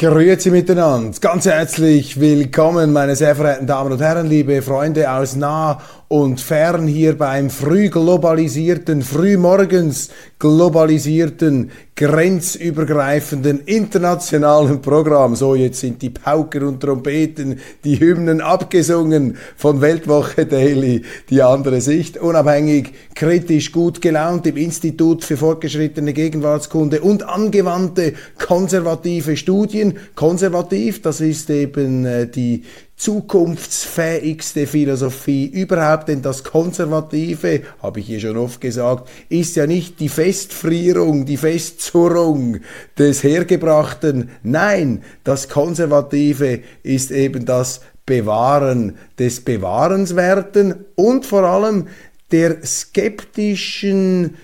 Grüezi miteinander, ganz herzlich willkommen, meine sehr verehrten Damen und Herren, liebe Freunde aus nah und fern hier beim früh globalisierten, frühmorgens globalisierten, grenzübergreifenden, internationalen Programm. So, jetzt sind die Pauker und Trompeten, die Hymnen abgesungen von Weltwoche Daily, die andere Sicht, unabhängig, kritisch, gut gelaunt im Institut für fortgeschrittene Gegenwartskunde und angewandte konservative Studien. Konservativ, das ist eben äh, die zukunftsfähigste Philosophie überhaupt, denn das Konservative, habe ich hier schon oft gesagt, ist ja nicht die Festfrierung, die Festzurrung des Hergebrachten. Nein, das Konservative ist eben das Bewahren des Bewahrenswerten und vor allem der skeptischen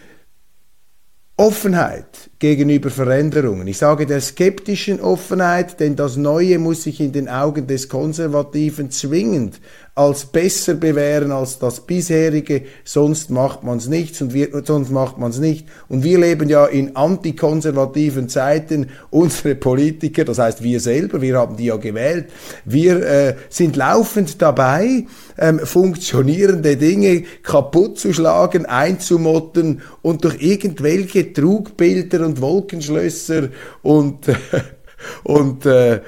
Offenheit gegenüber Veränderungen. Ich sage der skeptischen Offenheit, denn das Neue muss sich in den Augen des Konservativen zwingend als besser bewähren als das bisherige, sonst macht man es nicht und wir, sonst macht man es nicht. Und wir leben ja in antikonservativen Zeiten. Unsere Politiker, das heißt wir selber, wir haben die ja gewählt, wir äh, sind laufend dabei, ähm, funktionierende Dinge kaputt zu schlagen, einzumotten und durch irgendwelche Trugbilder und Wolkenschlösser und und äh, äh,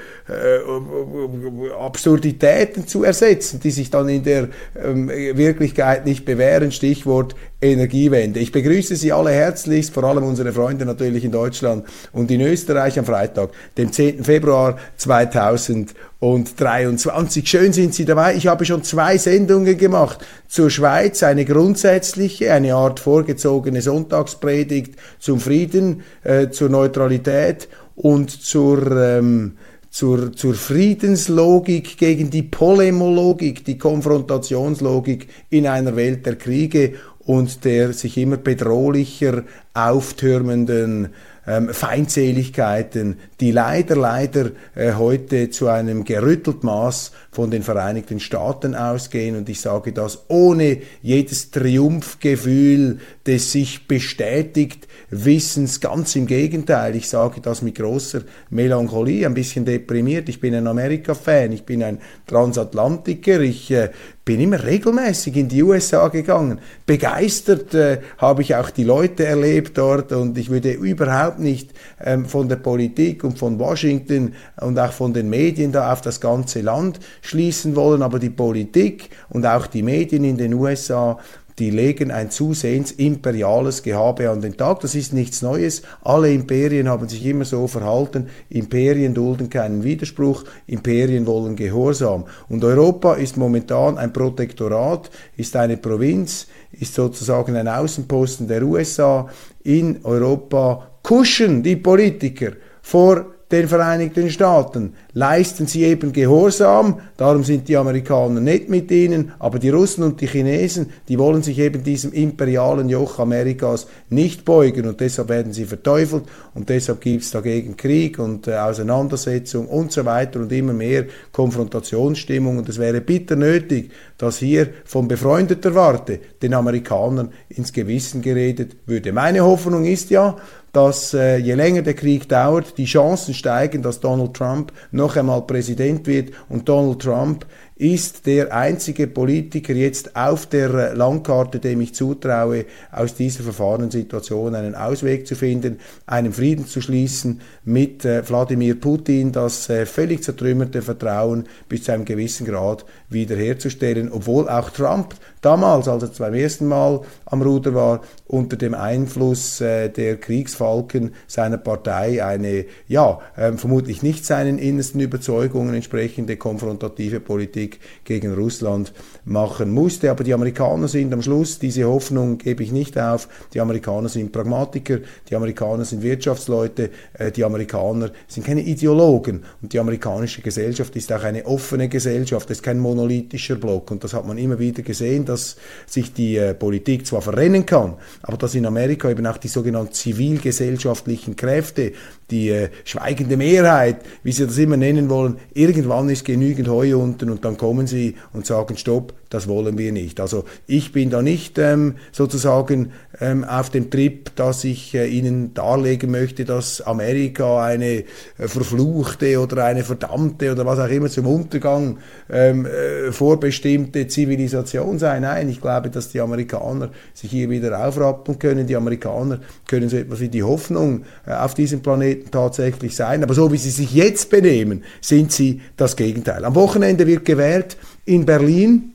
Absurditäten zu ersetzen, die sich dann in der ähm, Wirklichkeit nicht bewähren. Stichwort Energiewende. Ich begrüße Sie alle herzlichst, vor allem unsere Freunde natürlich in Deutschland und in Österreich am Freitag, dem 10. Februar 2023. Schön sind Sie dabei. Ich habe schon zwei Sendungen gemacht zur Schweiz, eine grundsätzliche, eine Art vorgezogene Sonntagspredigt zum Frieden, äh, zur Neutralität und zur, ähm, zur, zur Friedenslogik gegen die Polemologik, die Konfrontationslogik in einer Welt der Kriege und der sich immer bedrohlicher auftürmenden ähm, Feindseligkeiten, die leider, leider äh, heute zu einem gerüttelt Maß von den Vereinigten Staaten ausgehen. Und ich sage das ohne jedes Triumphgefühl des sich bestätigt Wissens. Ganz im Gegenteil, ich sage das mit großer Melancholie, ein bisschen deprimiert. Ich bin ein Amerika-Fan, ich bin ein Transatlantiker, ich äh, bin immer regelmäßig in die USA gegangen. Begeistert äh, habe ich auch die Leute erlebt dort und ich würde überhaupt nicht ähm, von der Politik und von Washington und auch von den Medien da auf das ganze Land schließen wollen, aber die Politik und auch die Medien in den USA die legen ein zusehends imperiales Gehabe an den Tag. Das ist nichts Neues. Alle Imperien haben sich immer so verhalten. Imperien dulden keinen Widerspruch. Imperien wollen Gehorsam. Und Europa ist momentan ein Protektorat, ist eine Provinz, ist sozusagen ein Außenposten der USA. In Europa kuschen die Politiker vor den Vereinigten Staaten leisten sie eben Gehorsam, darum sind die Amerikaner nicht mit ihnen, aber die Russen und die Chinesen, die wollen sich eben diesem imperialen Joch Amerikas nicht beugen und deshalb werden sie verteufelt und deshalb gibt es dagegen Krieg und äh, Auseinandersetzung und so weiter und immer mehr Konfrontationsstimmung und es wäre bitter nötig, dass hier von befreundeter Warte den Amerikanern ins Gewissen geredet würde. Meine Hoffnung ist ja, dass äh, je länger der Krieg dauert, die Chancen steigen, dass Donald Trump noch einmal Präsident wird und Donald Trump ist der einzige Politiker jetzt auf der Landkarte, dem ich zutraue, aus dieser Verfahrenssituation einen Ausweg zu finden, einen Frieden zu schließen mit äh, Wladimir Putin, das äh, völlig zertrümmerte Vertrauen bis zu einem gewissen Grad wiederherzustellen, obwohl auch Trump damals, als er beim ersten Mal am Ruder war, unter dem Einfluss äh, der Kriegsfalken seiner Partei eine, ja, ähm, vermutlich nicht seinen innersten Überzeugungen entsprechende konfrontative Politik Krieg gegen Russland machen musste. Aber die Amerikaner sind am Schluss, diese Hoffnung gebe ich nicht auf, die Amerikaner sind Pragmatiker, die Amerikaner sind Wirtschaftsleute, äh, die Amerikaner sind keine Ideologen. Und die amerikanische Gesellschaft ist auch eine offene Gesellschaft, es ist kein monolithischer Block. Und das hat man immer wieder gesehen, dass sich die äh, Politik zwar verrennen kann, aber dass in Amerika eben auch die sogenannten zivilgesellschaftlichen Kräfte, die äh, schweigende Mehrheit, wie Sie das immer nennen wollen, irgendwann ist genügend Heu unten und dann kommen sie und sagen, stopp, das wollen wir nicht. Also ich bin da nicht ähm, sozusagen ähm, auf dem Trip, dass ich äh, Ihnen darlegen möchte, dass Amerika eine äh, verfluchte oder eine verdammte oder was auch immer zum Untergang ähm, äh, vorbestimmte Zivilisation sei. Nein, ich glaube, dass die Amerikaner sich hier wieder aufrappen können. Die Amerikaner können so etwas wie die Hoffnung äh, auf diesem Planeten tatsächlich sein. Aber so wie sie sich jetzt benehmen, sind sie das Gegenteil. Am Wochenende wird gewählt in Berlin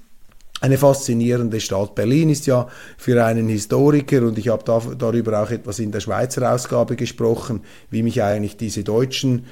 eine faszinierende Stadt. Berlin ist ja für einen Historiker, und ich habe da, darüber auch etwas in der Schweizer Ausgabe gesprochen, wie mich eigentlich diese deutschen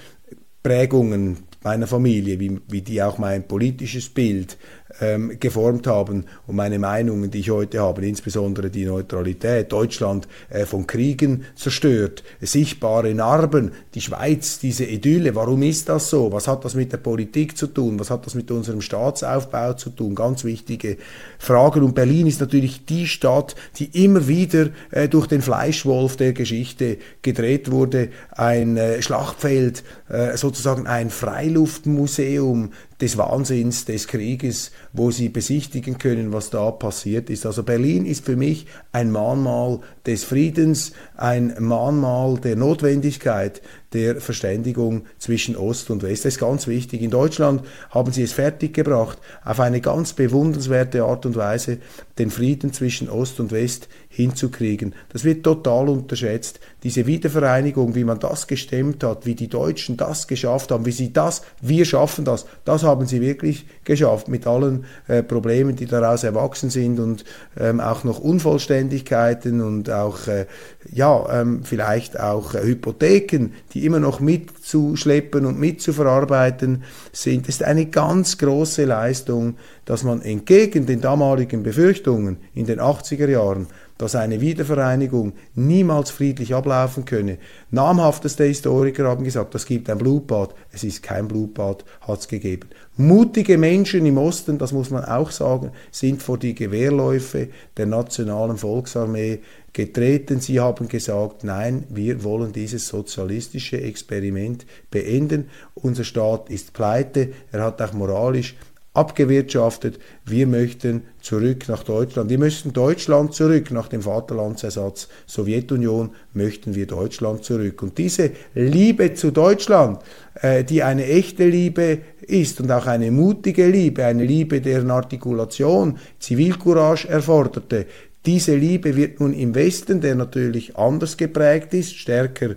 Prägungen meiner Familie, wie, wie die auch mein politisches Bild ähm, geformt haben und meine Meinungen, die ich heute habe, insbesondere die Neutralität, Deutschland äh, von Kriegen zerstört, sichtbare Narben, die Schweiz, diese Idylle, warum ist das so? Was hat das mit der Politik zu tun? Was hat das mit unserem Staatsaufbau zu tun? Ganz wichtige Fragen. Und Berlin ist natürlich die Stadt, die immer wieder äh, durch den Fleischwolf der Geschichte gedreht wurde. Ein äh, Schlachtfeld, äh, sozusagen ein Freiluftmuseum des Wahnsinns des Krieges, wo sie besichtigen können, was da passiert ist. Also Berlin ist für mich ein Mahnmal des Friedens, ein Mahnmal der Notwendigkeit der Verständigung zwischen Ost und West. Das ist ganz wichtig. In Deutschland haben sie es fertiggebracht, auf eine ganz bewundernswerte Art und Weise den Frieden zwischen Ost und West hinzukriegen. Das wird total unterschätzt. Diese Wiedervereinigung, wie man das gestemmt hat, wie die Deutschen das geschafft haben, wie sie das, wir schaffen das, das haben sie wirklich geschafft mit allen äh, Problemen, die daraus erwachsen sind und ähm, auch noch Unvollständigkeiten und auch, äh, ja, ähm, vielleicht auch äh, Hypotheken, die immer noch mitzuschleppen und mitzuverarbeiten sind. Ist eine ganz große Leistung, dass man entgegen den damaligen Befürchtungen in den 80er Jahren dass eine Wiedervereinigung niemals friedlich ablaufen könne. Namhafteste Historiker haben gesagt, das gibt ein Blutbad. Es ist kein Blutbad, hat es gegeben. Mutige Menschen im Osten, das muss man auch sagen, sind vor die Gewehrläufe der nationalen Volksarmee getreten. Sie haben gesagt, nein, wir wollen dieses sozialistische Experiment beenden. Unser Staat ist pleite, er hat auch moralisch abgewirtschaftet. Wir möchten zurück nach Deutschland. Wir möchten Deutschland zurück nach dem Vaterlandsersatz Sowjetunion möchten wir Deutschland zurück. Und diese Liebe zu Deutschland, äh, die eine echte Liebe ist und auch eine mutige Liebe, eine Liebe, deren Artikulation Zivilcourage erforderte, diese Liebe wird nun im Westen, der natürlich anders geprägt ist, stärker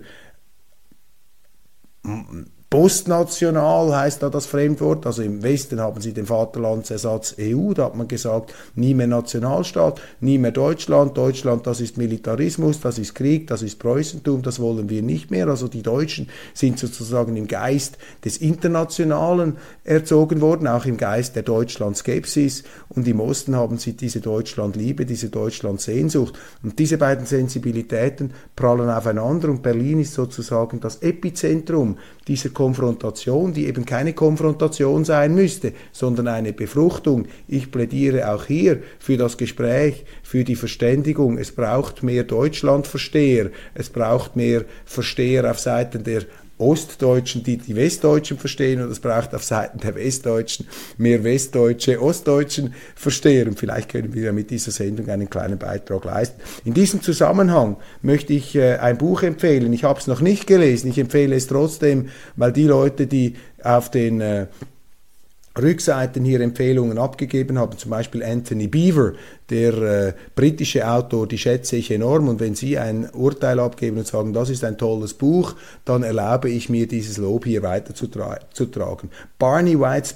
Postnational heißt da das Fremdwort, also im Westen haben sie den Vaterlandsersatz EU, da hat man gesagt, nie mehr Nationalstaat, nie mehr Deutschland, Deutschland das ist Militarismus, das ist Krieg, das ist Preußentum, das wollen wir nicht mehr. Also die Deutschen sind sozusagen im Geist des Internationalen erzogen worden, auch im Geist der Deutschland-Skepsis. Und im Osten haben sie diese Deutschland-Liebe, diese Deutschland-Sehnsucht. Und diese beiden Sensibilitäten prallen aufeinander. Und Berlin ist sozusagen das Epizentrum dieser Konfrontation, die eben keine Konfrontation sein müsste, sondern eine Befruchtung. Ich plädiere auch hier für das Gespräch, für die Verständigung. Es braucht mehr Deutschlandversteher, es braucht mehr Versteher auf Seiten der Ostdeutschen, die die Westdeutschen verstehen und es braucht auf Seiten der Westdeutschen mehr Westdeutsche, Ostdeutschen verstehen. Und vielleicht können wir mit dieser Sendung einen kleinen Beitrag leisten. In diesem Zusammenhang möchte ich äh, ein Buch empfehlen. Ich habe es noch nicht gelesen. Ich empfehle es trotzdem, weil die Leute, die auf den äh, Rückseiten hier Empfehlungen abgegeben haben, zum Beispiel Anthony Beaver, der äh, britische Autor, die schätze ich enorm. Und wenn Sie ein Urteil abgeben und sagen, das ist ein tolles Buch, dann erlaube ich mir, dieses Lob hier weiterzutragen. Barney White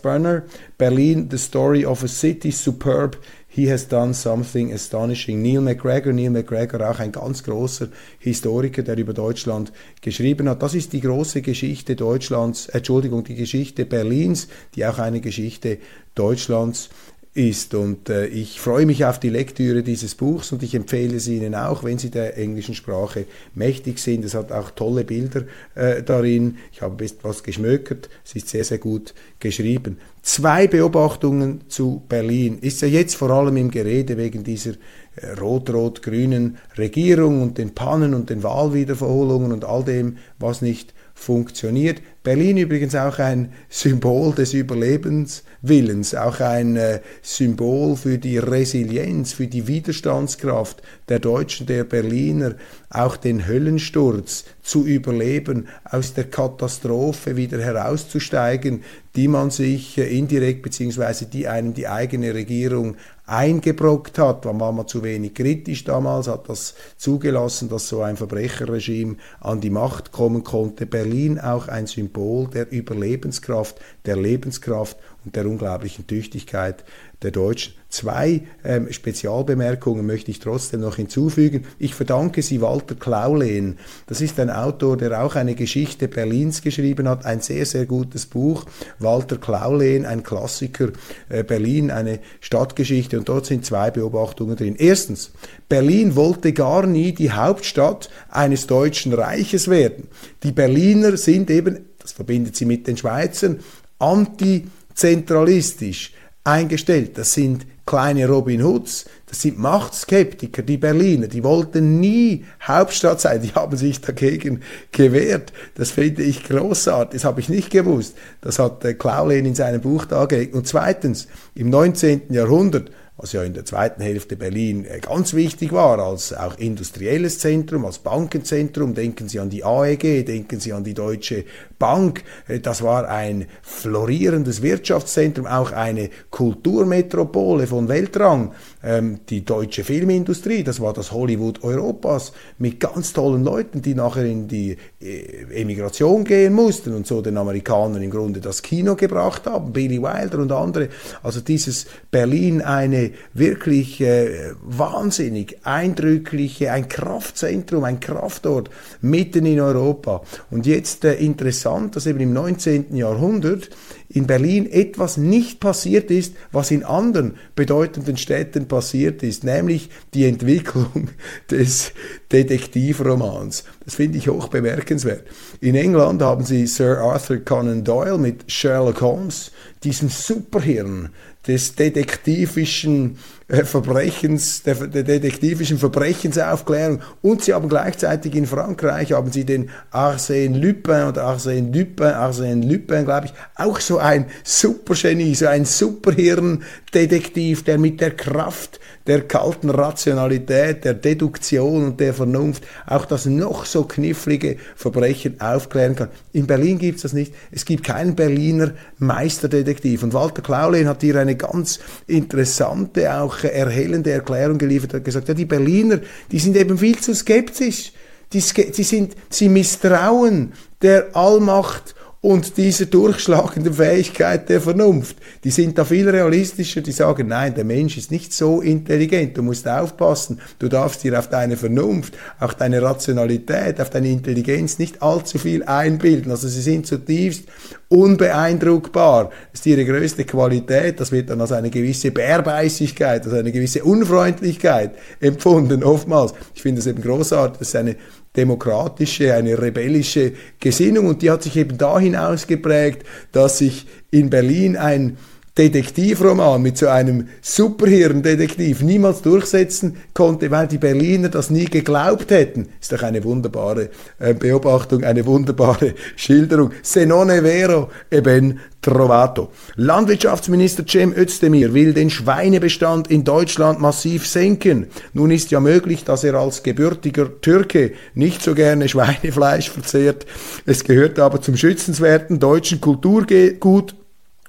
Berlin, The Story of a City, superb He has done something astonishing. Neil McGregor, Neil McGregor, auch ein ganz großer Historiker, der über Deutschland geschrieben hat. Das ist die große Geschichte Deutschlands, Entschuldigung, die Geschichte Berlins, die auch eine Geschichte Deutschlands ist. Und äh, ich freue mich auf die Lektüre dieses Buchs und ich empfehle es Ihnen auch, wenn Sie der englischen Sprache mächtig sind. Es hat auch tolle Bilder äh, darin. Ich habe etwas geschmökert. Es ist sehr, sehr gut geschrieben. Zwei Beobachtungen zu Berlin. Ist ja jetzt vor allem im Gerede wegen dieser äh, rot-rot-grünen Regierung und den Pannen und den Wahlwiederverholungen und all dem, was nicht funktioniert. Berlin übrigens auch ein Symbol des Überlebenswillens, auch ein äh, Symbol für die Resilienz, für die Widerstandskraft der Deutschen, der Berliner, auch den Höllensturz zu überleben, aus der Katastrophe wieder herauszusteigen, die man sich äh, indirekt beziehungsweise die einem die eigene Regierung eingebrockt hat. War man zu wenig kritisch damals, hat das zugelassen, dass so ein Verbrecherregime an die Macht kommen konnte. Berlin auch ein Symbol der Überlebenskraft, der Lebenskraft und der unglaublichen Tüchtigkeit der Deutschen. Zwei ähm, Spezialbemerkungen möchte ich trotzdem noch hinzufügen. Ich verdanke sie Walter Klaulehn. Das ist ein Autor, der auch eine Geschichte Berlins geschrieben hat. Ein sehr, sehr gutes Buch. Walter Klaulehn, ein Klassiker. Äh, Berlin, eine Stadtgeschichte. Und dort sind zwei Beobachtungen drin. Erstens, Berlin wollte gar nie die Hauptstadt eines deutschen Reiches werden. Die Berliner sind eben, das verbindet sie mit den Schweizern, antizentralistisch eingestellt. Das sind kleine Robin Hoods, das sind Machtskeptiker, die Berliner, die wollten nie Hauptstadt sein, die haben sich dagegen gewehrt. Das finde ich großartig, das habe ich nicht gewusst. Das hat äh, Claulen in seinem Buch dargelegt. Und zweitens, im 19. Jahrhundert was ja in der zweiten Hälfte Berlin äh, ganz wichtig war, als auch industrielles Zentrum, als Bankenzentrum. Denken Sie an die AEG, denken Sie an die Deutsche Bank. Äh, das war ein florierendes Wirtschaftszentrum, auch eine Kulturmetropole von Weltrang. Ähm, die deutsche Filmindustrie, das war das Hollywood Europas mit ganz tollen Leuten, die nachher in die äh, Emigration gehen mussten und so den Amerikanern im Grunde das Kino gebracht haben, Billy Wilder und andere. Also dieses Berlin eine wirklich äh, wahnsinnig eindrückliche, ein Kraftzentrum, ein Kraftort mitten in Europa. Und jetzt äh, interessant, dass eben im 19. Jahrhundert in Berlin etwas nicht passiert ist, was in anderen bedeutenden Städten passiert ist, nämlich die Entwicklung des Detektivromans. Das finde ich hoch bemerkenswert. In England haben sie Sir Arthur Conan Doyle mit Sherlock Holmes, diesem Superhirn, des detektivischen Verbrechens, der, der, detektivischen Verbrechensaufklärung. Und sie haben gleichzeitig in Frankreich haben sie den Arsène Lupin oder Arsène Lupin, Arsène Lupin, glaube ich, auch so ein Supergenie, so ein Superhirn-Detektiv, der mit der Kraft der kalten Rationalität, der Deduktion und der Vernunft auch das noch so knifflige Verbrechen aufklären kann. In Berlin gibt es das nicht. Es gibt keinen Berliner Meisterdetektiv. Und Walter Klaulin hat hier eine ganz interessante, auch erhellende Erklärung geliefert. Er hat gesagt, ja, die Berliner, die sind eben viel zu skeptisch. Die, die, sind, sie misstrauen der Allmacht und diese durchschlagende Fähigkeit der Vernunft, die sind da viel realistischer, die sagen, nein, der Mensch ist nicht so intelligent, du musst aufpassen, du darfst dir auf deine Vernunft, auf deine Rationalität, auf deine Intelligenz nicht allzu viel einbilden. Also sie sind zutiefst unbeeindruckbar. Das ist ihre größte Qualität, das wird dann als eine gewisse Bärbeißigkeit, als eine gewisse Unfreundlichkeit empfunden, oftmals. Ich finde es eben großartig, ist eine demokratische, eine rebellische Gesinnung. Und die hat sich eben dahin ausgeprägt, dass sich in Berlin ein Detektivroman mit so einem Superhirn-Detektiv niemals durchsetzen konnte, weil die Berliner das nie geglaubt hätten. Ist doch eine wunderbare äh, Beobachtung, eine wunderbare Schilderung. Se non è vero, e ben trovato. Landwirtschaftsminister Cem Özdemir will den Schweinebestand in Deutschland massiv senken. Nun ist ja möglich, dass er als gebürtiger Türke nicht so gerne Schweinefleisch verzehrt. Es gehört aber zum schützenswerten deutschen Kulturgut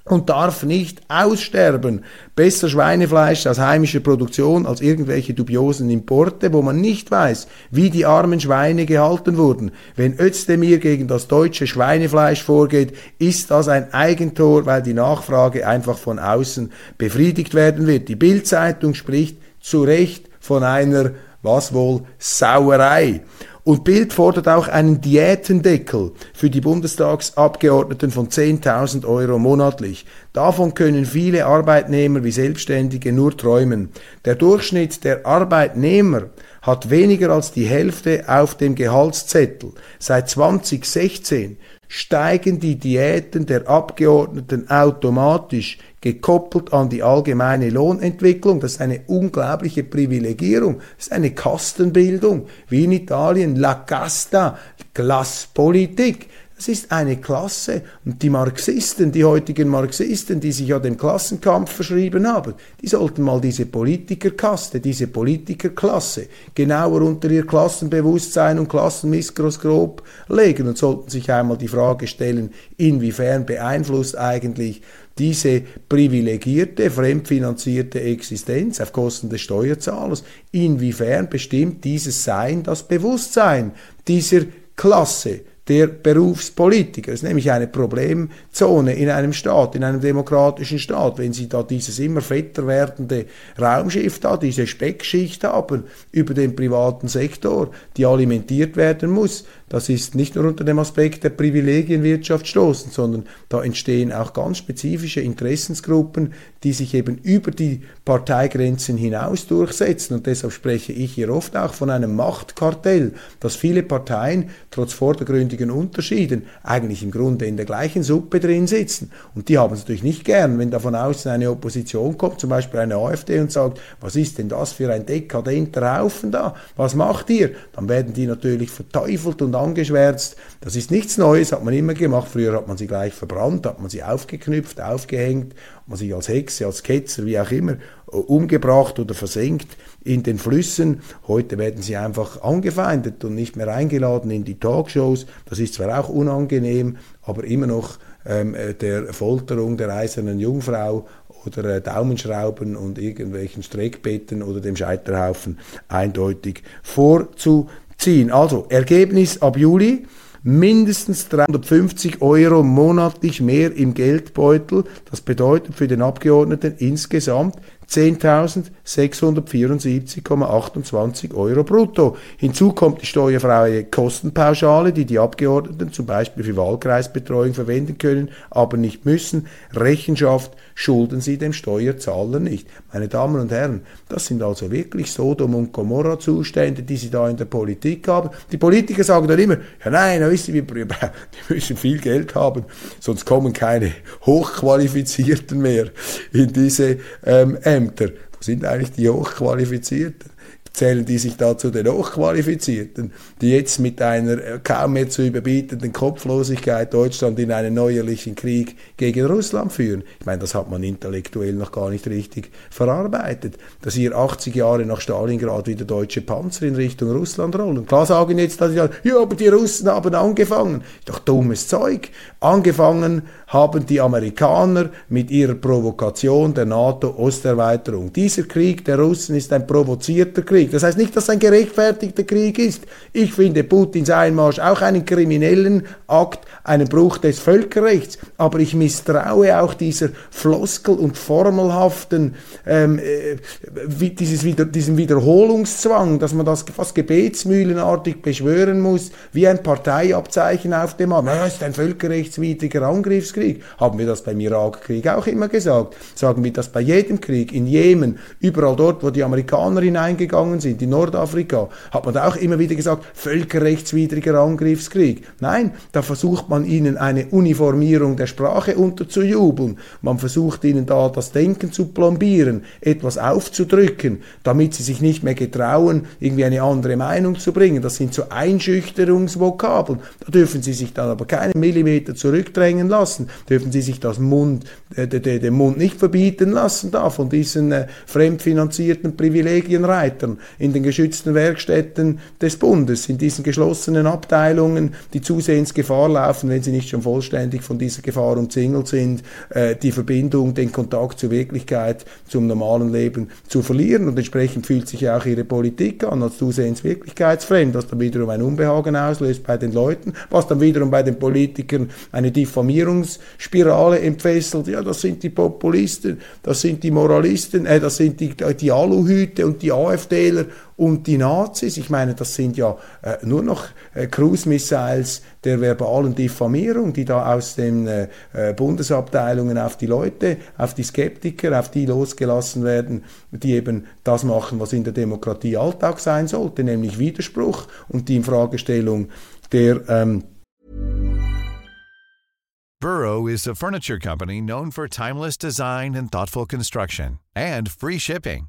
und darf nicht aussterben. Besser Schweinefleisch aus heimischer Produktion als irgendwelche dubiosen Importe, wo man nicht weiß, wie die armen Schweine gehalten wurden. Wenn Özdemir gegen das deutsche Schweinefleisch vorgeht, ist das ein Eigentor, weil die Nachfrage einfach von außen befriedigt werden wird. Die Bildzeitung spricht zu Recht von einer, was wohl, Sauerei. Und Bild fordert auch einen Diätendeckel für die Bundestagsabgeordneten von 10.000 Euro monatlich. Davon können viele Arbeitnehmer wie Selbstständige nur träumen. Der Durchschnitt der Arbeitnehmer hat weniger als die Hälfte auf dem Gehaltszettel. Seit 2016 steigen die Diäten der Abgeordneten automatisch gekoppelt an die allgemeine Lohnentwicklung. Das ist eine unglaubliche Privilegierung. Das ist eine Kastenbildung, wie in Italien, La Casta, Klasspolitik. Das ist eine Klasse. Und die Marxisten, die heutigen Marxisten, die sich ja dem Klassenkampf verschrieben haben, die sollten mal diese Politikerkaste, diese Politikerklasse genauer unter ihr Klassenbewusstsein und Klassenmikroskop legen und sollten sich einmal die Frage stellen, inwiefern beeinflusst eigentlich diese privilegierte, fremdfinanzierte Existenz auf Kosten des Steuerzahlers, inwiefern bestimmt dieses Sein das Bewusstsein dieser Klasse, der Berufspolitiker. Das ist nämlich eine Problemzone in einem Staat, in einem demokratischen Staat. Wenn Sie da dieses immer fetter werdende Raumschiff da, diese Speckschicht haben über den privaten Sektor, die alimentiert werden muss, das ist nicht nur unter dem Aspekt der Privilegienwirtschaft stoßen, sondern da entstehen auch ganz spezifische Interessensgruppen, die sich eben über die Parteigrenzen hinaus durchsetzen. Und deshalb spreche ich hier oft auch von einem Machtkartell, dass viele Parteien trotz vordergründigen Unterschieden eigentlich im Grunde in der gleichen Suppe drin sitzen. Und die haben es natürlich nicht gern, wenn da von außen eine Opposition kommt, zum Beispiel eine AfD und sagt, was ist denn das für ein dekadenter Haufen da? Was macht ihr? Dann werden die natürlich verteufelt und angeschwärzt. Das ist nichts Neues, hat man immer gemacht. Früher hat man sie gleich verbrannt, hat man sie aufgeknüpft, aufgehängt, hat man sie als Hexe, als Ketzer, wie auch immer, umgebracht oder versenkt in den Flüssen. Heute werden sie einfach angefeindet und nicht mehr eingeladen in die Talkshows. Das ist zwar auch unangenehm, aber immer noch ähm, äh, der Folterung der eisernen Jungfrau oder äh, Daumenschrauben und irgendwelchen Streckbetten oder dem Scheiterhaufen eindeutig vorzu ziehen. Also Ergebnis ab Juli mindestens 350 Euro monatlich mehr im Geldbeutel. Das bedeutet für den Abgeordneten insgesamt 10.674,28 Euro brutto. Hinzu kommt die steuerfreie Kostenpauschale, die die Abgeordneten zum Beispiel für Wahlkreisbetreuung verwenden können, aber nicht müssen. Rechenschaft schulden sie dem Steuerzahler nicht. Meine Damen und Herren, das sind also wirklich Sodom und Gomorra Zustände, die sie da in der Politik haben. Die Politiker sagen dann immer, ja nein, da wissen wir, die müssen viel Geld haben, sonst kommen keine Hochqualifizierten mehr in diese ähm, Ämter. Wo sind eigentlich die Hochqualifizierten? Zählen die sich da zu den Hochqualifizierten, die jetzt mit einer äh, kaum mehr zu überbietenden Kopflosigkeit Deutschland in einen neuerlichen Krieg gegen Russland führen. Ich meine, das hat man intellektuell noch gar nicht richtig verarbeitet, dass hier 80 Jahre nach Stalingrad wieder deutsche Panzer in Richtung Russland rollen. Klar sagen jetzt, dass ja, aber die Russen haben angefangen. Doch dummes Zeug. Angefangen haben die Amerikaner mit ihrer Provokation der NATO-Osterweiterung. Dieser Krieg der Russen ist ein provozierter Krieg. Das heißt nicht, dass es ein gerechtfertigter Krieg ist. Ich finde Putins Einmarsch auch einen kriminellen Akt, einen Bruch des Völkerrechts. Aber ich misstraue auch dieser Floskel und formelhaften, ähm, äh, dieses Wieder diesem Wiederholungszwang, dass man das fast gebetsmühlenartig beschwören muss, wie ein Parteiabzeichen auf dem Arm. Das ist ein völkerrechtswidriger Angriffskrieg. Haben wir das beim Irakkrieg auch immer gesagt? Sagen wir das bei jedem Krieg, in Jemen, überall dort, wo die Amerikaner hineingegangen sind, in Nordafrika, hat man da auch immer wieder gesagt, völkerrechtswidriger Angriffskrieg. Nein, da versucht man ihnen eine Uniformierung der Sprache unterzujubeln. Man versucht ihnen da das Denken zu plombieren, etwas aufzudrücken, damit sie sich nicht mehr getrauen, irgendwie eine andere Meinung zu bringen. Das sind so Einschüchterungsvokabeln. Da dürfen sie sich dann aber keinen Millimeter zurückdrängen lassen, dürfen sie sich das Mund, äh, den Mund nicht verbieten lassen da von diesen äh, fremdfinanzierten Privilegienreitern. In den geschützten Werkstätten des Bundes, in diesen geschlossenen Abteilungen, die zusehends Gefahr laufen, wenn sie nicht schon vollständig von dieser Gefahr umzingelt sind, äh, die Verbindung, den Kontakt zur Wirklichkeit, zum normalen Leben zu verlieren. Und entsprechend fühlt sich ja auch ihre Politik an als zusehends wirklichkeitsfremd, was dann wiederum ein Unbehagen auslöst bei den Leuten, was dann wiederum bei den Politikern eine Diffamierungsspirale entfesselt. Ja, das sind die Populisten, das sind die Moralisten, äh, das sind die, die Aluhüte und die AfDler und die Nazis. Ich meine, das sind ja äh, nur noch äh, Cruise-Missiles der verbalen Diffamierung, die da aus den äh, äh, Bundesabteilungen auf die Leute, auf die Skeptiker, auf die losgelassen werden, die eben das machen, was in der Demokratie Alltag sein sollte, nämlich Widerspruch und die Infragestellung der ähm Burrow is a furniture company known for timeless design and thoughtful construction and free shipping,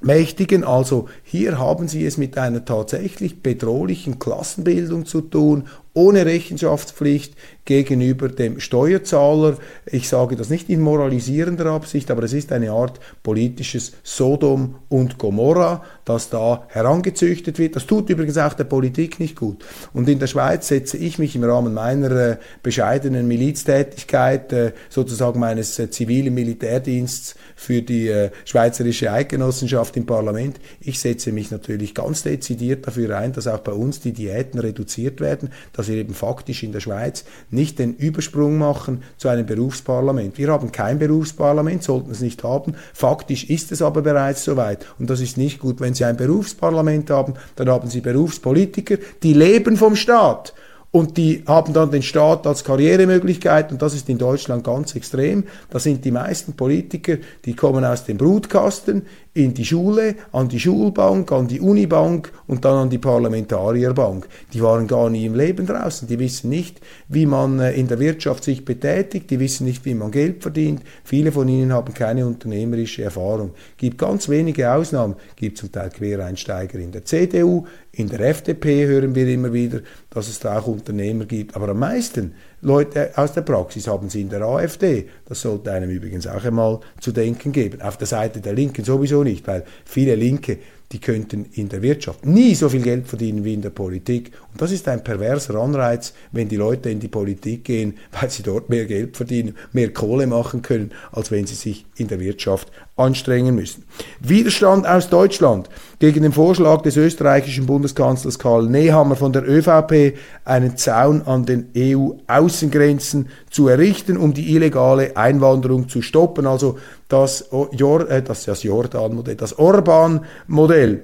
Mächtigen. Also hier haben Sie es mit einer tatsächlich bedrohlichen Klassenbildung zu tun, ohne Rechenschaftspflicht gegenüber dem Steuerzahler. Ich sage das nicht in moralisierender Absicht, aber es ist eine Art politisches Sodom und Gomorra, das da herangezüchtet wird. Das tut übrigens auch der Politik nicht gut. Und in der Schweiz setze ich mich im Rahmen meiner äh, bescheidenen Miliztätigkeit, äh, sozusagen meines äh, zivilen Militärdienstes für die äh, Schweizerische Eidgenossenschaft im Parlament, ich setze mich natürlich ganz dezidiert dafür ein, dass auch bei uns die Diäten reduziert werden, dass wir eben faktisch in der Schweiz nicht den Übersprung machen zu einem Berufsparlament. Wir haben kein Berufsparlament, sollten es nicht haben. Faktisch ist es aber bereits soweit. Und das ist nicht gut. Wenn Sie ein Berufsparlament haben, dann haben Sie Berufspolitiker, die leben vom Staat und die haben dann den Staat als Karrieremöglichkeit und das ist in Deutschland ganz extrem. Da sind die meisten Politiker, die kommen aus dem Brutkasten in die Schule, an die Schulbank, an die Unibank und dann an die Parlamentarierbank. Die waren gar nie im Leben draußen. Die wissen nicht, wie man äh, in der Wirtschaft sich betätigt, die wissen nicht, wie man Geld verdient. Viele von ihnen haben keine unternehmerische Erfahrung. Gibt ganz wenige Ausnahmen, gibt zum Teil Quereinsteiger in der CDU, in der FDP hören wir immer wieder, dass es da auch Unternehmer gibt. Aber am meisten Leute aus der Praxis haben sie in der AfD. Das sollte einem übrigens auch einmal zu denken geben. Auf der Seite der Linken sowieso nicht, weil viele Linke die könnten in der Wirtschaft nie so viel Geld verdienen wie in der Politik. Und das ist ein perverser Anreiz, wenn die Leute in die Politik gehen, weil sie dort mehr Geld verdienen, mehr Kohle machen können, als wenn sie sich in der Wirtschaft anstrengen müssen. Widerstand aus Deutschland gegen den Vorschlag des österreichischen Bundeskanzlers Karl Nehammer von der ÖVP, einen Zaun an den EU-Außengrenzen zu errichten, um die illegale Einwanderung zu stoppen. Also das, Jor äh, das, das Jordan-Modell, das Orban-Modell.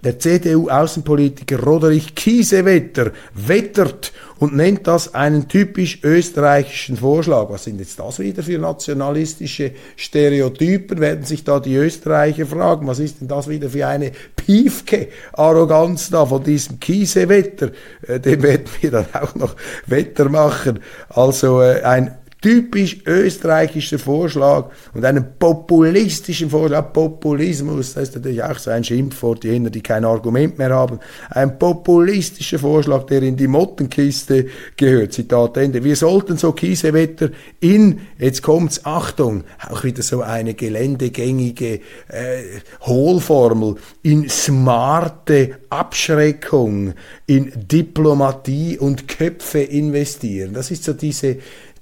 Der CDU-Außenpolitiker Roderich Kiesewetter wettert und nennt das einen typisch österreichischen Vorschlag. Was sind jetzt das wieder für nationalistische Stereotypen? Werden sich da die Österreicher fragen, was ist denn das wieder für eine Piefke-Arroganz da von diesem Kiesewetter? Äh, dem werden wir dann auch noch Wetter machen. Also äh, ein typisch österreichischer Vorschlag und einen populistischen Vorschlag. Populismus, das ist natürlich auch so ein Schimpfwort, jener, die kein Argument mehr haben. Ein populistischer Vorschlag, der in die Mottenkiste gehört. Zitat Ende. Wir sollten so Kiesewetter in, jetzt kommt's, Achtung, auch wieder so eine geländegängige äh, Hohlformel, in smarte Abschreckung, in Diplomatie und Köpfe investieren. Das ist so diese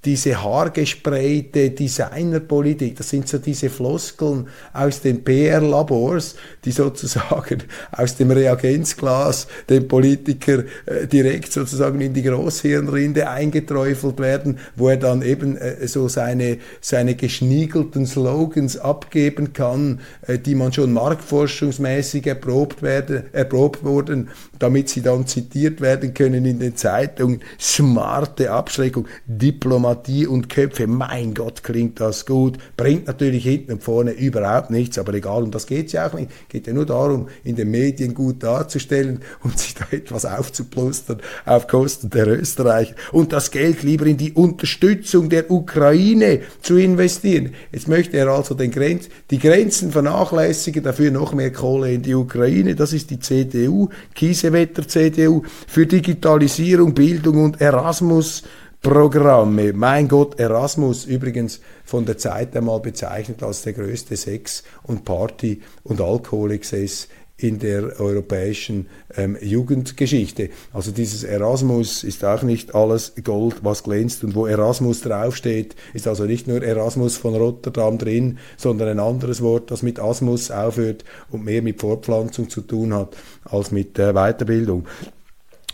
diese haargesprayte Designerpolitik, das sind so diese Floskeln aus den PR-Labors, die sozusagen aus dem Reagenzglas dem Politiker äh, direkt sozusagen in die Großhirnrinde eingeträufelt werden, wo er dann eben äh, so seine, seine geschniegelten Slogans abgeben kann, äh, die man schon marktforschungsmäßig erprobt, werden, erprobt wurden, damit sie dann zitiert werden können in den Zeitungen. Smarte Abschreckung, Diplomatie und Köpfe. Mein Gott, klingt das gut. Bringt natürlich hinten und vorne überhaupt nichts, aber egal, um das geht es ja auch nicht. Geht ja nur darum, in den Medien gut darzustellen und sich da etwas aufzuplustern auf Kosten der Österreicher. Und das Geld lieber in die Unterstützung der Ukraine zu investieren. Jetzt möchte er also den Grenz, die Grenzen vernachlässigen, dafür noch mehr Kohle in die Ukraine. Das ist die CDU. Kiese Kiesewetter CDU für Digitalisierung, Bildung und Erasmus. Programme. Mein Gott, Erasmus übrigens von der Zeit einmal bezeichnet als der größte Sex- und Party- und Alkoholexzess in der europäischen ähm, Jugendgeschichte. Also dieses Erasmus ist auch nicht alles Gold, was glänzt und wo Erasmus draufsteht, ist also nicht nur Erasmus von Rotterdam drin, sondern ein anderes Wort, das mit Asmus aufhört und mehr mit Fortpflanzung zu tun hat als mit äh, Weiterbildung.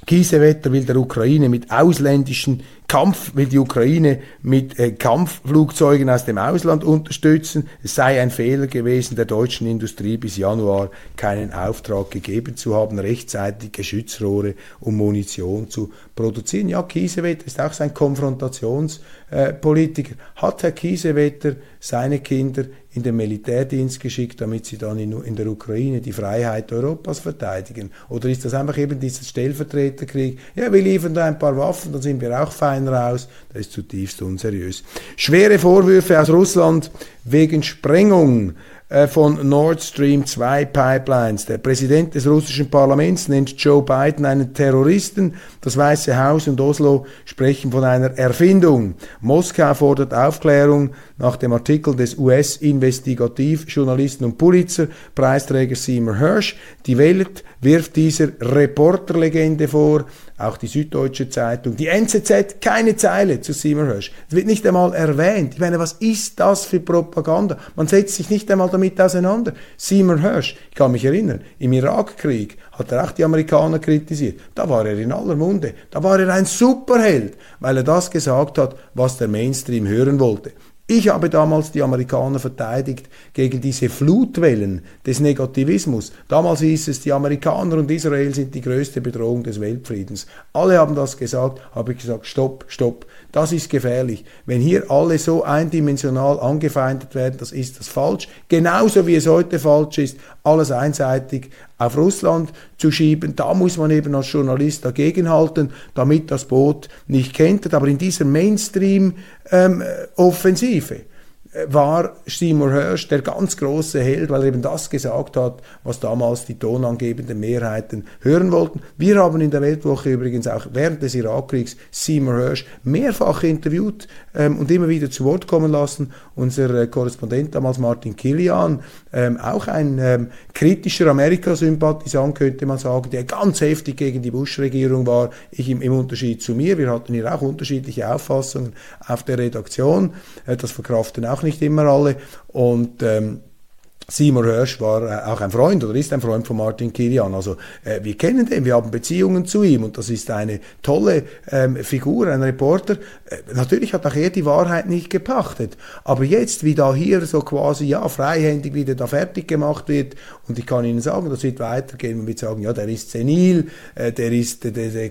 Kiesewetter will der Ukraine mit ausländischen Kampf, will die Ukraine mit äh, Kampfflugzeugen aus dem Ausland unterstützen. Es sei ein Fehler gewesen, der deutschen Industrie bis Januar keinen Auftrag gegeben zu haben, rechtzeitig Geschützrohre und Munition zu produzieren. Ja, Kiesewetter ist auch sein Konfrontationspolitiker. Hat Herr Kiesewetter seine Kinder in den Militärdienst geschickt, damit sie dann in, in, der Ukraine die Freiheit Europas verteidigen? Oder ist das einfach eben dieser Stellvertreterkrieg? Ja, wir liefern da ein paar Waffen, dann sind wir auch fein raus. Das ist zutiefst unseriös. Schwere Vorwürfe aus Russland wegen Sprengung äh, von Nord Stream 2 Pipelines. Der Präsident des russischen Parlaments nennt Joe Biden einen Terroristen. Das Weiße Haus und Oslo sprechen von einer Erfindung. Moskau fordert Aufklärung nach dem Artikel des US-Investigativjournalisten und Pulitzer-Preisträger Seymour Hirsch. Die Welt wirft dieser Reporterlegende vor, auch die Süddeutsche Zeitung, die NZZ, keine Zeile zu Seymour Hirsch. Es wird nicht einmal erwähnt. Ich meine, was ist das für Propaganda? Man setzt sich nicht einmal damit auseinander. Seymour Hirsch, ich kann mich erinnern, im Irakkrieg hat er auch die Amerikaner kritisiert. Da war er in aller Munde. Da war er ein Superheld, weil er das gesagt hat, was der Mainstream hören wollte. Ich habe damals die Amerikaner verteidigt gegen diese Flutwellen des Negativismus. Damals hieß es, die Amerikaner und Israel sind die größte Bedrohung des Weltfriedens. Alle haben das gesagt, habe ich gesagt, stopp, stopp. Das ist gefährlich. Wenn hier alle so eindimensional angefeindet werden, das ist das falsch. Genauso wie es heute falsch ist, alles einseitig auf Russland zu schieben. Da muss man eben als Journalist dagegenhalten, damit das Boot nicht kentert. Aber in dieser Mainstream-Offensive ähm, war Seymour Hirsch der ganz große Held, weil er eben das gesagt hat, was damals die tonangebenden Mehrheiten hören wollten. Wir haben in der Weltwoche übrigens auch während des Irakkriegs Seymour Hirsch mehrfach interviewt ähm, und immer wieder zu Wort kommen lassen. Unser äh, Korrespondent damals Martin Kilian, ähm, auch ein ähm, kritischer Amerikasympathisant, könnte man sagen, der ganz heftig gegen die Bush-Regierung war. Ich im, im, Unterschied zu mir, wir hatten hier auch unterschiedliche Auffassungen auf der Redaktion. Äh, das verkraften auch nicht immer alle. Und ähm, Seymour Hirsch war äh, auch ein Freund oder ist ein Freund von Martin Kilian. Also äh, wir kennen den, wir haben Beziehungen zu ihm und das ist eine tolle ähm, Figur, ein Reporter. Äh, natürlich hat auch er die Wahrheit nicht gepachtet. Aber jetzt, wie da hier so quasi ja freihändig wieder da fertig gemacht wird und ich kann Ihnen sagen, das wird weitergehen, man wird sagen, ja, der ist senil, äh, der ist, der, der, der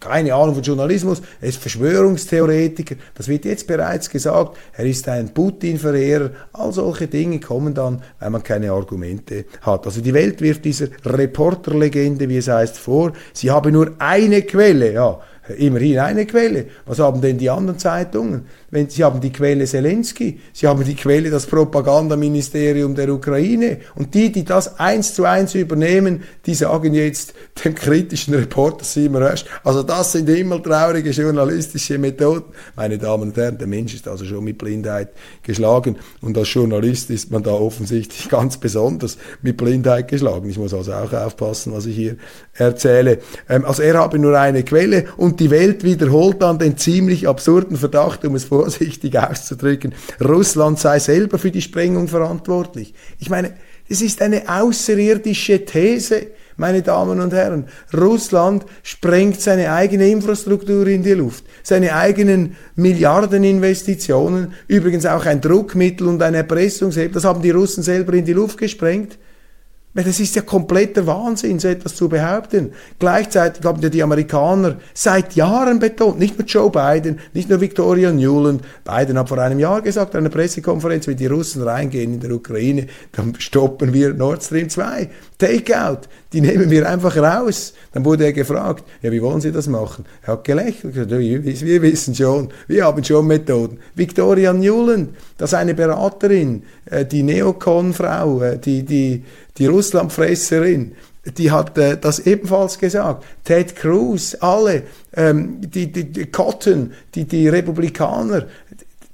keine Ahnung von Journalismus, er ist Verschwörungstheoretiker. Das wird jetzt bereits gesagt. Er ist ein Putin-Verehrer. All solche Dinge kommen dann, weil man keine Argumente hat. Also die Welt wirft dieser Reporterlegende, wie es heißt, vor, sie habe nur eine Quelle, ja, immerhin eine Quelle. Was haben denn die anderen Zeitungen? Wenn, sie haben die Quelle Zelensky, sie haben die Quelle das Propagandaministerium der Ukraine und die, die das eins zu eins übernehmen, die sagen jetzt dem kritischen Reporter Simon Rösch, also das sind immer traurige journalistische Methoden. Meine Damen und Herren, der Mensch ist also schon mit Blindheit geschlagen und als Journalist ist man da offensichtlich ganz besonders mit Blindheit geschlagen. Ich muss also auch aufpassen, was ich hier erzähle. Ähm, also er habe nur eine Quelle und die Welt wiederholt dann den ziemlich absurden Verdacht, um es vorsichtig auszudrücken, Russland sei selber für die Sprengung verantwortlich. Ich meine, es ist eine außerirdische These, meine Damen und Herren. Russland sprengt seine eigene Infrastruktur in die Luft, seine eigenen Milliardeninvestitionen, übrigens auch ein Druckmittel und ein Erpressungshebel, das haben die Russen selber in die Luft gesprengt. Das ist ja kompletter Wahnsinn, so etwas zu behaupten. Gleichzeitig haben ja die Amerikaner seit Jahren betont, nicht nur Joe Biden, nicht nur Victoria Newland. Biden hat vor einem Jahr gesagt, an einer Pressekonferenz, wenn die Russen reingehen in der Ukraine, dann stoppen wir Nord Stream 2. Takeout, die nehmen wir einfach raus. Dann wurde er gefragt, ja, wie wollen Sie das machen? Er hat gelächelt, gesagt, wir wissen schon, wir haben schon Methoden. Victoria Newland, das ist eine Beraterin, äh, die Neokon-Frau, äh, die, die, die Russlandfresserin, die hat äh, das ebenfalls gesagt. Ted Cruz, alle, ähm, die, die, die Cotton, die, die Republikaner,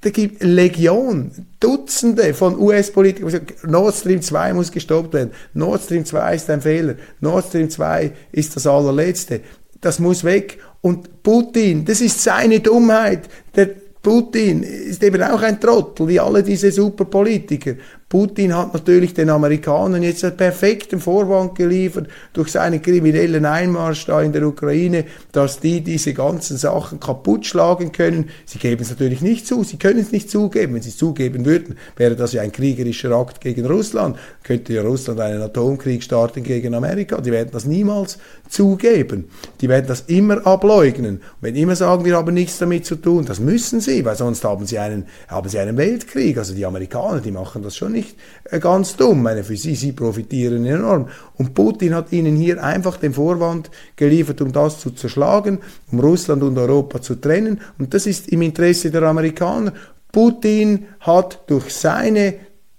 da gibt Legion, Dutzende von US-Politikern, Nord Stream 2 muss gestoppt werden, Nord Stream 2 ist ein Fehler, Nord Stream 2 ist das allerletzte, das muss weg. Und Putin, das ist seine Dummheit. Der Putin ist eben auch ein Trottel, wie alle diese Superpolitiker. Putin hat natürlich den Amerikanern jetzt einen perfekten Vorwand geliefert durch seinen kriminellen Einmarsch da in der Ukraine, dass die diese ganzen Sachen kaputt schlagen können. Sie geben es natürlich nicht zu, sie können es nicht zugeben. Wenn sie es zugeben würden, wäre das ja ein kriegerischer Akt gegen Russland. Könnte ja Russland einen Atomkrieg starten gegen Amerika. Die werden das niemals zugeben. Die werden das immer ableugnen. Und wenn immer sagen, wir haben nichts damit zu tun, das müssen sie, weil sonst haben sie einen, haben sie einen Weltkrieg. Also die Amerikaner, die machen das schon nicht nicht äh, ganz dumm. Meine, für sie, sie profitieren enorm. Und Putin hat ihnen hier einfach den Vorwand geliefert, um das zu zerschlagen, um Russland und Europa zu trennen. Und das ist im Interesse der Amerikaner. Putin hat durch seine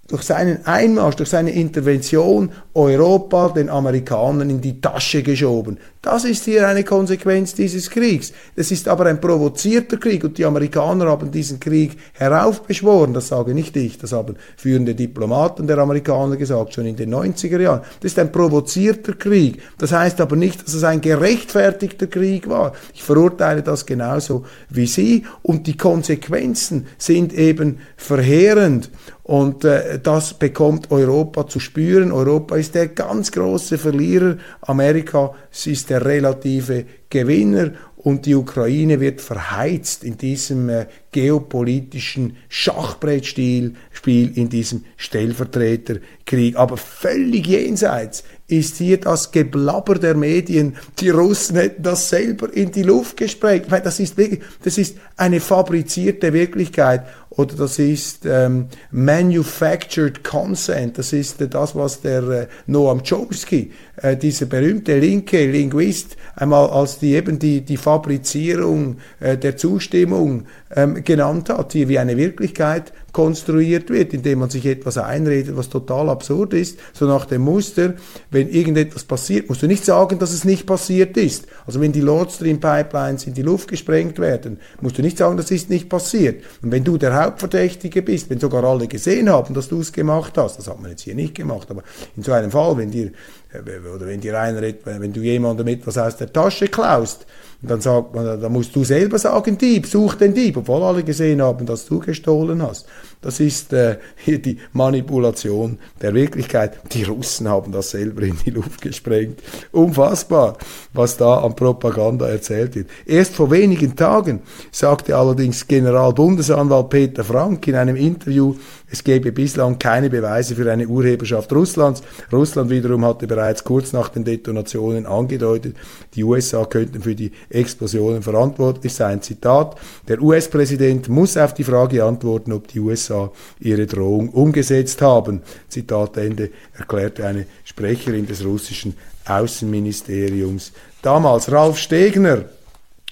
durch seinen Einmarsch, durch seine Intervention Europa den Amerikanern in die Tasche geschoben. Das ist hier eine Konsequenz dieses Kriegs. Es ist aber ein provozierter Krieg und die Amerikaner haben diesen Krieg heraufbeschworen. Das sage nicht ich, das haben führende Diplomaten der Amerikaner gesagt, schon in den 90er Jahren. Das ist ein provozierter Krieg. Das heißt aber nicht, dass es ein gerechtfertigter Krieg war. Ich verurteile das genauso wie Sie und die Konsequenzen sind eben verheerend. Und äh, das bekommt Europa zu spüren. Europa ist der ganz große Verlierer. Amerika ist der relative Gewinner und die Ukraine wird verheizt in diesem äh, geopolitischen Schachbrettstil, Spiel in diesem Stellvertreterkrieg. Aber völlig jenseits ist hier das Geblabber der Medien. Die Russen hätten das selber in die Luft gesprengt. Das ist das ist eine fabrizierte Wirklichkeit oder das ist ähm, manufactured consent. Das ist äh, das, was der äh, Noam Chomsky, äh, dieser berühmte linke Linguist, einmal als die eben die die Fabrizierung äh, der Zustimmung ähm, genannt hat, hier wie eine Wirklichkeit konstruiert wird, indem man sich etwas einredet, was total absurd ist, so nach dem Muster, wenn irgendetwas passiert, musst du nicht sagen, dass es nicht passiert ist. Also wenn die Nord Stream Pipelines in die Luft gesprengt werden, musst du nicht sagen, das ist nicht passiert. Und wenn du der Hauptverdächtige bist, wenn sogar alle gesehen haben, dass du es gemacht hast, das hat man jetzt hier nicht gemacht, aber in so einem Fall, wenn dir äh, oder wenn dir einer, wenn du jemandem etwas aus der Tasche klaust, dann sagt man, da musst du selber sagen, Dieb, such den Dieb, obwohl alle gesehen haben, dass du gestohlen hast. Das ist äh, die Manipulation der Wirklichkeit. Die Russen haben das selber in die Luft gesprengt. Unfassbar, was da an Propaganda erzählt wird. Erst vor wenigen Tagen sagte allerdings Generalbundesanwalt Peter Frank in einem Interview, es gebe bislang keine Beweise für eine Urheberschaft Russlands. Russland wiederum hatte bereits kurz nach den Detonationen angedeutet, die USA könnten für die Explosionen verantwortlich sein. Zitat, der US-Präsident muss auf die Frage antworten, ob die USA ihre Drohung umgesetzt haben. Zitat Ende, erklärte eine Sprecherin des russischen Außenministeriums. Damals Ralf Stegner,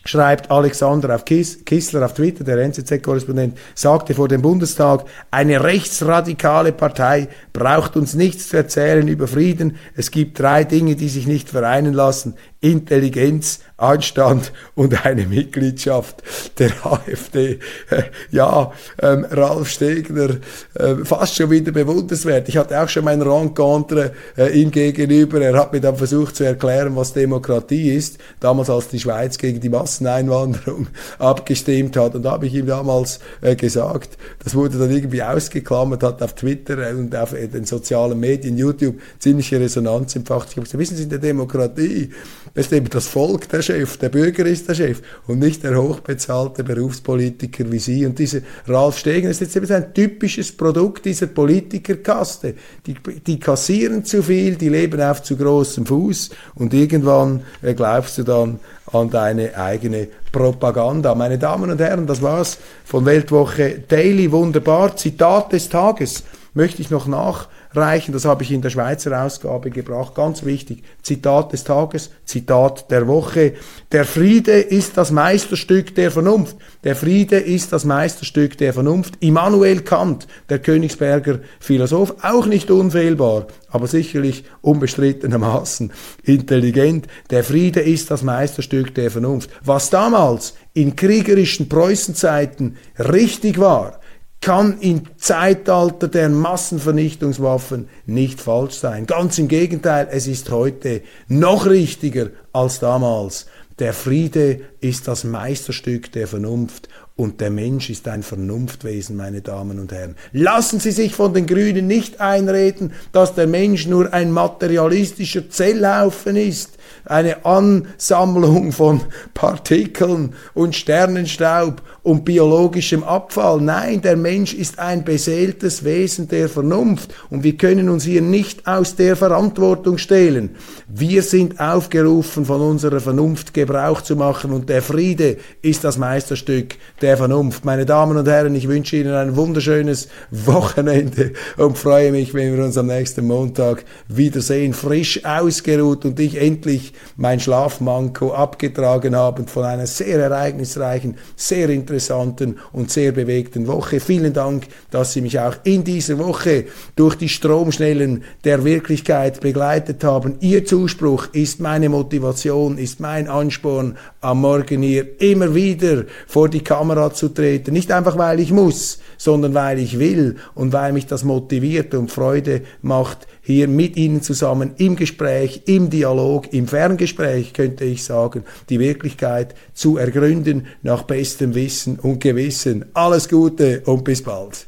schreibt Alexander auf Kiss, Kissler auf Twitter, der NZZ-Korrespondent, sagte vor dem Bundestag, eine rechtsradikale Partei braucht uns nichts zu erzählen über Frieden. Es gibt drei Dinge, die sich nicht vereinen lassen. Intelligenz, Anstand und eine Mitgliedschaft der AfD. Ja, ähm, Ralf Stegner, äh, fast schon wieder bewundernswert. Ich hatte auch schon mein Rencontre äh, ihm gegenüber. Er hat mir dann versucht zu erklären, was Demokratie ist. Damals, als die Schweiz gegen die Masseneinwanderung abgestimmt hat. Und da habe ich ihm damals äh, gesagt, das wurde dann irgendwie ausgeklammert, hat auf Twitter und auf äh, den sozialen Medien, YouTube, ziemliche Resonanz empfacht. Ich habe gesagt, wissen Sie, in der Demokratie ist eben das Volk der Chef, der Bürger ist der Chef und nicht der hochbezahlte Berufspolitiker wie Sie. Und dieser Ralf Stegen ist jetzt eben ein typisches Produkt dieser Politikerkaste. Die, die kassieren zu viel, die leben auf zu großem Fuß und irgendwann äh, glaubst du dann an deine eigene Propaganda. Meine Damen und Herren, das war's von Weltwoche Daily. Wunderbar. Zitat des Tages möchte ich noch nach reichen. Das habe ich in der Schweizer Ausgabe gebracht. Ganz wichtig. Zitat des Tages, Zitat der Woche. Der Friede ist das Meisterstück der Vernunft. Der Friede ist das Meisterstück der Vernunft. Immanuel Kant, der Königsberger Philosoph, auch nicht unfehlbar, aber sicherlich unbestrittenermaßen intelligent. Der Friede ist das Meisterstück der Vernunft. Was damals in kriegerischen Preußenzeiten richtig war, kann im Zeitalter der Massenvernichtungswaffen nicht falsch sein. Ganz im Gegenteil, es ist heute noch richtiger als damals. Der Friede ist das Meisterstück der Vernunft und der Mensch ist ein Vernunftwesen, meine Damen und Herren. Lassen Sie sich von den Grünen nicht einreden, dass der Mensch nur ein materialistischer Zellhaufen ist eine Ansammlung von Partikeln und Sternenstaub und biologischem Abfall. Nein, der Mensch ist ein beseeltes Wesen der Vernunft und wir können uns hier nicht aus der Verantwortung stehlen. Wir sind aufgerufen, von unserer Vernunft Gebrauch zu machen und der Friede ist das Meisterstück der Vernunft. Meine Damen und Herren, ich wünsche Ihnen ein wunderschönes Wochenende und freue mich, wenn wir uns am nächsten Montag wiedersehen, frisch ausgeruht und ich endlich mein Schlafmanko abgetragen habe von einer sehr ereignisreichen, sehr interessanten und sehr bewegten Woche. Vielen Dank, dass Sie mich auch in dieser Woche durch die Stromschnellen der Wirklichkeit begleitet haben. Ihr Zuspruch ist meine Motivation, ist mein Ansporn, am Morgen hier immer wieder vor die Kamera zu treten. Nicht einfach, weil ich muss, sondern weil ich will und weil mich das motiviert und Freude macht, hier mit Ihnen zusammen im Gespräch, im Dialog, im Ferngespräch, könnte ich sagen, die Wirklichkeit zu ergründen nach bestem Wissen und Gewissen. Alles Gute und bis bald.